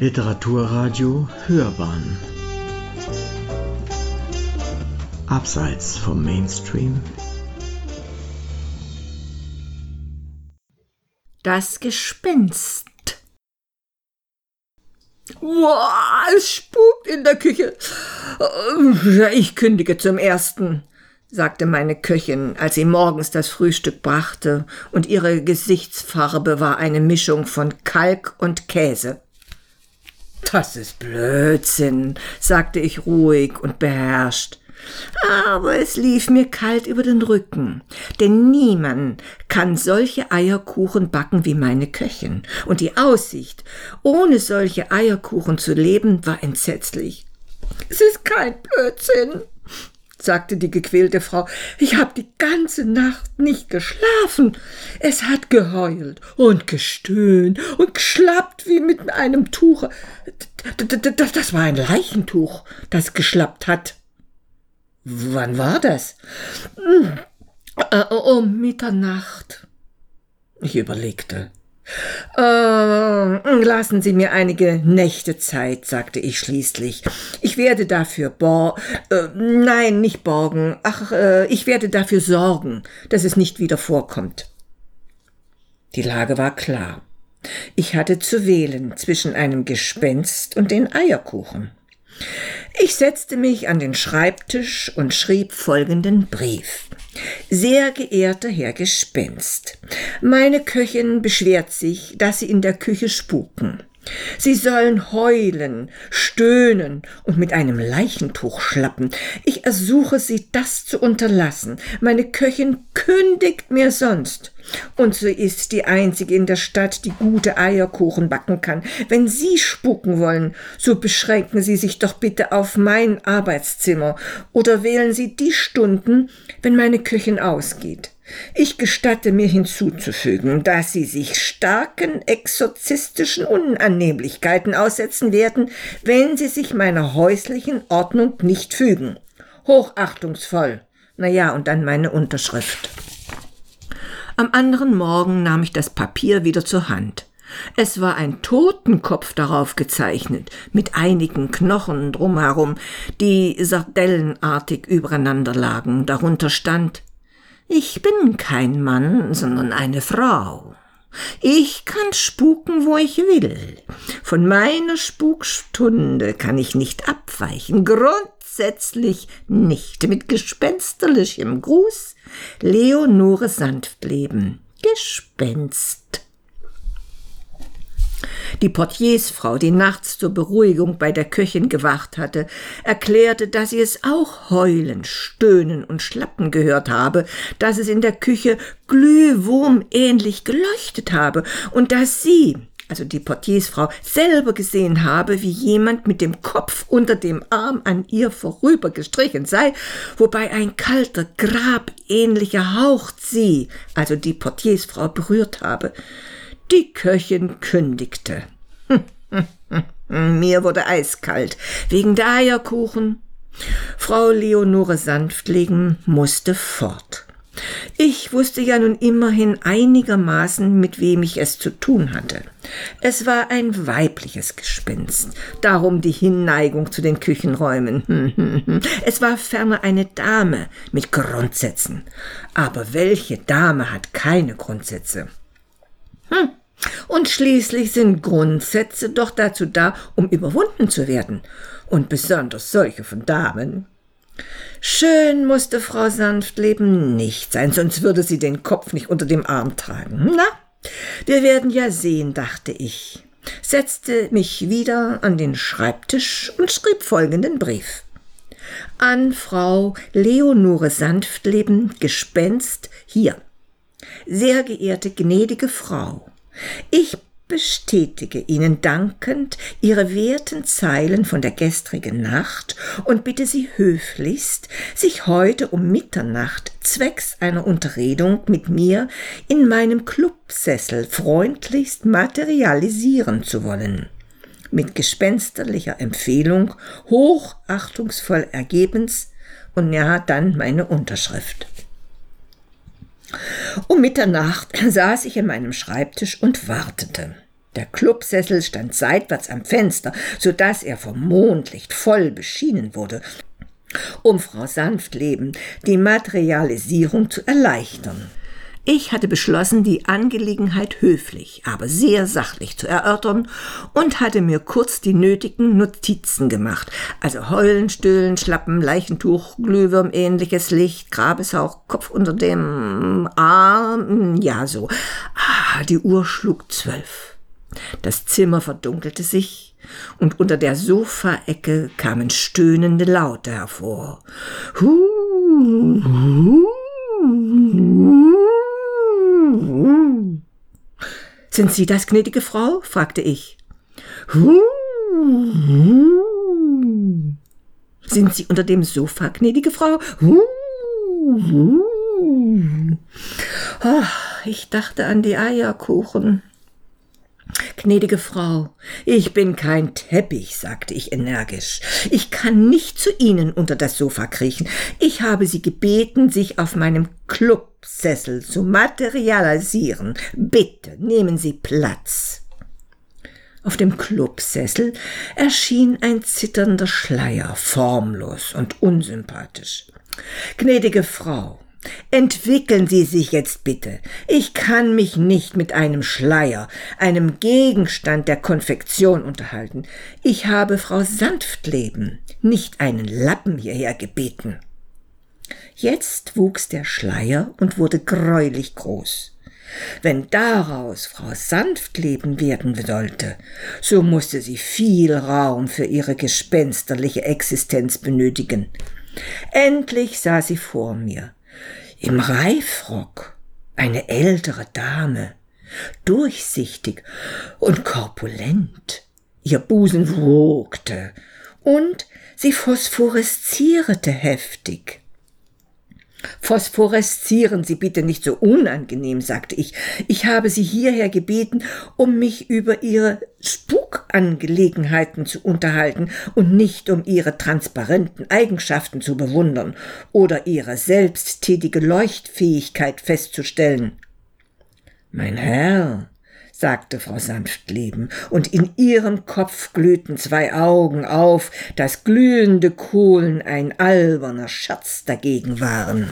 Literaturradio Hörbahn Abseits vom Mainstream Das Gespenst Wow, es spukt in der Küche. Ich kündige zum ersten, sagte meine Köchin, als sie morgens das Frühstück brachte, und ihre Gesichtsfarbe war eine Mischung von Kalk und Käse. Das ist Blödsinn, sagte ich ruhig und beherrscht. Aber es lief mir kalt über den Rücken, denn niemand kann solche Eierkuchen backen wie meine Köchin, und die Aussicht, ohne solche Eierkuchen zu leben, war entsetzlich. Es ist kein Blödsinn, sagte die gequälte Frau. Ich habe die ganze Nacht nicht geschlafen. Es hat geheult und gestöhnt und geschlappt wie mit einem Tuche. Das war ein Leichentuch, das geschlappt hat. Wann war das? Äh, um Mitternacht. Ich überlegte. Äh, lassen Sie mir einige Nächte Zeit, sagte ich schließlich. Ich werde dafür bor äh, nein, nicht borgen. Ach, äh, ich werde dafür sorgen, dass es nicht wieder vorkommt. Die Lage war klar. Ich hatte zu wählen zwischen einem Gespenst und den Eierkuchen. Ich setzte mich an den Schreibtisch und schrieb folgenden Brief. Sehr geehrter Herr Gespenst, meine Köchin beschwert sich, dass Sie in der Küche spuken. Sie sollen heulen, stöhnen und mit einem Leichentuch schlappen. Ich ersuche Sie, das zu unterlassen. Meine Köchin kündigt mir sonst. Und so ist die einzige in der Stadt, die gute Eierkuchen backen kann. Wenn Sie spuken wollen, so beschränken Sie sich doch bitte auf mein Arbeitszimmer oder wählen Sie die Stunden, wenn meine Köchin ausgeht. Ich gestatte mir hinzuzufügen, dass Sie sich starken exorzistischen Unannehmlichkeiten aussetzen werden, wenn Sie sich meiner häuslichen Ordnung nicht fügen. Hochachtungsvoll. Na ja, und dann meine Unterschrift. Am anderen Morgen nahm ich das Papier wieder zur Hand. Es war ein Totenkopf darauf gezeichnet, mit einigen Knochen drumherum, die sardellenartig übereinander lagen. Darunter stand ich bin kein Mann, sondern eine Frau. Ich kann spuken, wo ich will. Von meiner Spukstunde kann ich nicht abweichen, grundsätzlich nicht. Mit gespensterlichem Gruß, Leonore Sanftleben. Gespenst. Die Portiersfrau, die nachts zur Beruhigung bei der Köchin gewacht hatte, erklärte, dass sie es auch heulen, stöhnen und schlappen gehört habe, dass es in der Küche glühwurmähnlich geleuchtet habe und dass sie, also die Portiersfrau, selber gesehen habe, wie jemand mit dem Kopf unter dem Arm an ihr vorübergestrichen sei, wobei ein kalter, grabähnlicher Hauch sie, also die Portiersfrau, berührt habe. Die Köchin kündigte. Mir wurde eiskalt wegen der Eierkuchen. Frau Leonore Sanftlegen musste fort. Ich wusste ja nun immerhin einigermaßen, mit wem ich es zu tun hatte. Es war ein weibliches Gespenst, darum die Hinneigung zu den Küchenräumen. Es war ferner eine Dame mit Grundsätzen. Aber welche Dame hat keine Grundsätze? Hm. Und schließlich sind Grundsätze doch dazu da, um überwunden zu werden, und besonders solche von Damen. Schön musste Frau Sanftleben nicht sein, sonst würde sie den Kopf nicht unter dem Arm tragen. Na, wir werden ja sehen, dachte ich, setzte mich wieder an den Schreibtisch und schrieb folgenden Brief. An Frau Leonore Sanftleben, Gespenst, hier. Sehr geehrte gnädige Frau, ich bestätige Ihnen dankend Ihre werten Zeilen von der gestrigen Nacht und bitte Sie höflichst, sich heute um Mitternacht zwecks einer Unterredung mit mir in meinem Clubsessel freundlichst materialisieren zu wollen. Mit gespensterlicher Empfehlung, hochachtungsvoll ergebens und ja, dann meine Unterschrift. Um Mitternacht saß ich an meinem Schreibtisch und wartete. Der Clubsessel stand seitwärts am Fenster, so dass er vom Mondlicht voll beschienen wurde, um Frau Sanftleben die Materialisierung zu erleichtern. Ich hatte beschlossen, die Angelegenheit höflich, aber sehr sachlich zu erörtern und hatte mir kurz die nötigen Notizen gemacht. Also Heulen, Stöhlen, Schlappen, Leichentuch, Glühwürm, ähnliches Licht, Grabeshauch, Kopf unter dem Arm, ja so. Ah, die Uhr schlug zwölf. Das Zimmer verdunkelte sich, und unter der Sofaecke kamen stöhnende Laute hervor. Huh, huh, sind Sie das, gnädige Frau? fragte ich. Sind Sie unter dem Sofa, gnädige Frau? Oh, ich dachte an die Eierkuchen. Gnädige Frau, ich bin kein Teppich, sagte ich energisch. Ich kann nicht zu Ihnen unter das Sofa kriechen. Ich habe Sie gebeten, sich auf meinem Clubsessel zu materialisieren. Bitte nehmen Sie Platz. Auf dem Clubsessel erschien ein zitternder Schleier, formlos und unsympathisch. Gnädige Frau, Entwickeln Sie sich jetzt bitte. Ich kann mich nicht mit einem Schleier, einem Gegenstand der Konfektion unterhalten. Ich habe Frau Sanftleben, nicht einen Lappen hierher gebeten. Jetzt wuchs der Schleier und wurde greulich groß. Wenn daraus Frau Sanftleben werden sollte, so musste sie viel Raum für ihre gespensterliche Existenz benötigen. Endlich sah sie vor mir, im Reifrock, eine ältere Dame, durchsichtig und korpulent. Ihr Busen wogte und sie phosphoreszierte heftig. Phosphoreszieren Sie bitte nicht so unangenehm, sagte ich. Ich habe Sie hierher gebeten, um mich über Ihre Spukangelegenheiten zu unterhalten und nicht um Ihre transparenten Eigenschaften zu bewundern oder Ihre selbsttätige Leuchtfähigkeit festzustellen. Mein Herr, sagte Frau Sanftleben, und in ihrem Kopf glühten zwei Augen auf, dass glühende Kohlen ein alberner Scherz dagegen waren.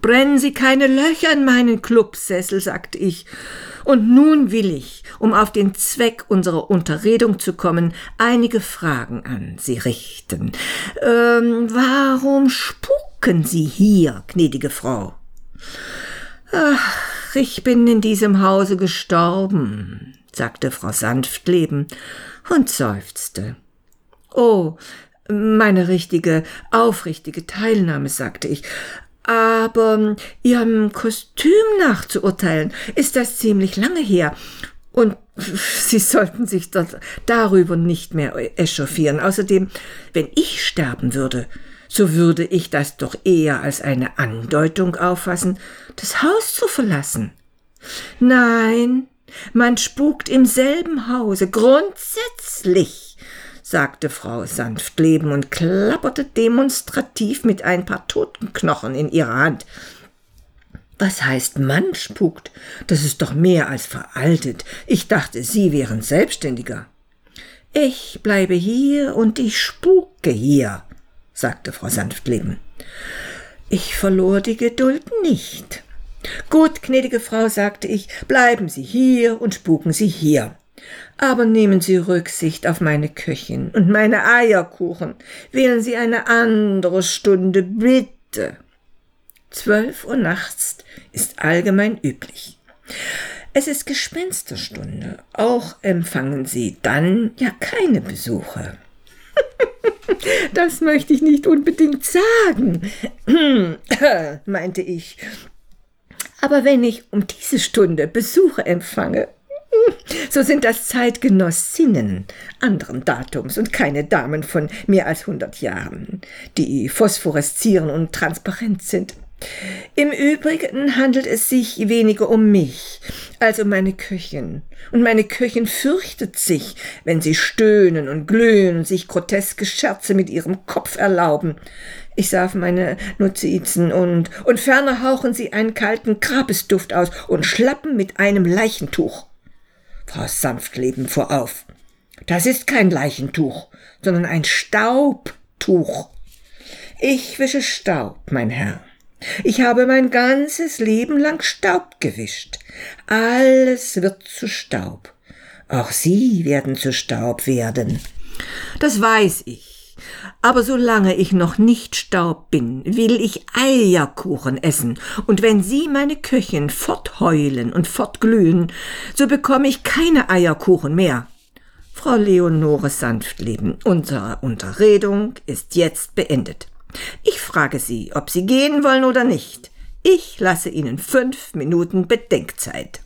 Brennen Sie keine Löcher in meinen Clubsessel, sagte ich. Und nun will ich, um auf den Zweck unserer Unterredung zu kommen, einige Fragen an Sie richten. Ähm, warum spuken Sie hier, gnädige Frau? Ach, ich bin in diesem Hause gestorben, sagte Frau Sanftleben und seufzte. Oh, meine richtige, aufrichtige Teilnahme, sagte ich. Aber Ihrem Kostüm nachzuurteilen, ist das ziemlich lange her. Und Sie sollten sich darüber nicht mehr echauffieren. Außerdem, wenn ich sterben würde, so würde ich das doch eher als eine Andeutung auffassen, das Haus zu verlassen. Nein, man spukt im selben Hause, grundsätzlich, sagte Frau Sanftleben und klapperte demonstrativ mit ein paar Totenknochen in ihrer Hand. Was heißt man spukt? Das ist doch mehr als veraltet. Ich dachte, Sie wären Selbstständiger. Ich bleibe hier und ich spuke hier, sagte Frau Sanftleben. Ich verlor die Geduld nicht. Gut, gnädige Frau, sagte ich, bleiben Sie hier und spuken Sie hier. Aber nehmen Sie Rücksicht auf meine Köchin und meine Eierkuchen. Wählen Sie eine andere Stunde, bitte. Zwölf Uhr nachts ist allgemein üblich. Es ist Gespensterstunde. Auch empfangen Sie dann ja keine Besuche. Das möchte ich nicht unbedingt sagen, meinte ich. Aber wenn ich um diese Stunde Besuche empfange, so sind das Zeitgenossinnen anderen Datums und keine Damen von mehr als hundert Jahren, die phosphoreszieren und transparent sind. Im Übrigen handelt es sich weniger um mich als um meine Köchin. Und meine Köchin fürchtet sich, wenn sie stöhnen und glühen und sich groteske Scherze mit ihrem Kopf erlauben. Ich sah auf meine Notizen und, und ferner hauchen sie einen kalten Grabesduft aus und schlappen mit einem Leichentuch. Frau Sanftleben fuhr auf. Das ist kein Leichentuch, sondern ein Staubtuch. Ich wische Staub, mein Herr. Ich habe mein ganzes Leben lang Staub gewischt. Alles wird zu Staub. Auch Sie werden zu Staub werden. Das weiß ich. Aber solange ich noch nicht Staub bin, will ich Eierkuchen essen, und wenn Sie, meine Köchin, fortheulen und fortglühen, so bekomme ich keine Eierkuchen mehr. Frau Leonore Sanftleben, unsere Unterredung ist jetzt beendet. Ich frage Sie, ob Sie gehen wollen oder nicht. Ich lasse Ihnen fünf Minuten Bedenkzeit.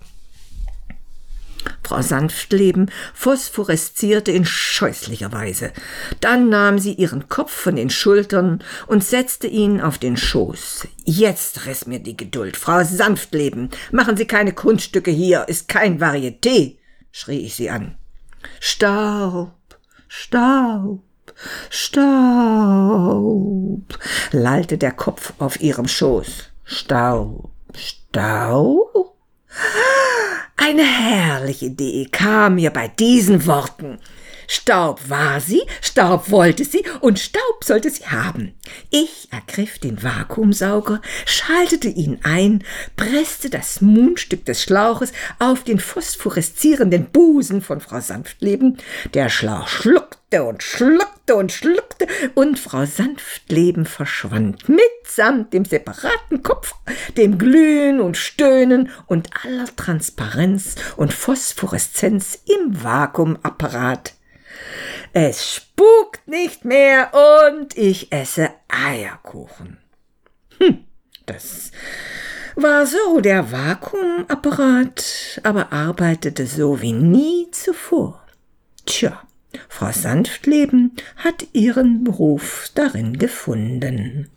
Frau Sanftleben phosphoreszierte in scheußlicher Weise. Dann nahm sie ihren Kopf von den Schultern und setzte ihn auf den Schoß. Jetzt riss mir die Geduld. Frau Sanftleben, machen Sie keine Kunststücke hier, ist kein Varieté, schrie ich sie an. Staub, Staub, Staub, lallte der Kopf auf ihrem Schoß. Staub, Staub? Eine herrliche Idee kam mir bei diesen Worten. Staub war sie, Staub wollte sie und Staub sollte sie haben. Ich ergriff den Vakuumsauger, schaltete ihn ein, presste das Mundstück des Schlauches auf den phosphoreszierenden Busen von Frau Sanftleben. Der Schlauch schluckte und schluckte und schluckte und Frau Sanftleben verschwand mitsamt dem separaten Kopf, dem Glühen und Stöhnen und aller Transparenz und Phosphoreszenz im Vakuumapparat. Es spukt nicht mehr und ich esse Eierkuchen. Hm, das war so der Vakuumapparat, aber arbeitete so wie nie zuvor. Tja, Frau Sanftleben hat ihren Beruf darin gefunden.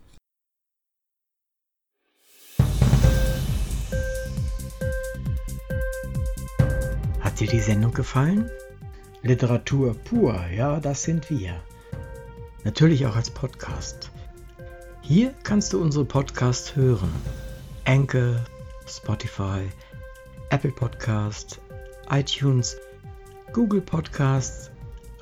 Hat dir die Sendung gefallen? Literatur pur, ja, das sind wir. Natürlich auch als Podcast. Hier kannst du unsere Podcasts hören. Anchor, Spotify, Apple Podcast, iTunes, Google Podcasts,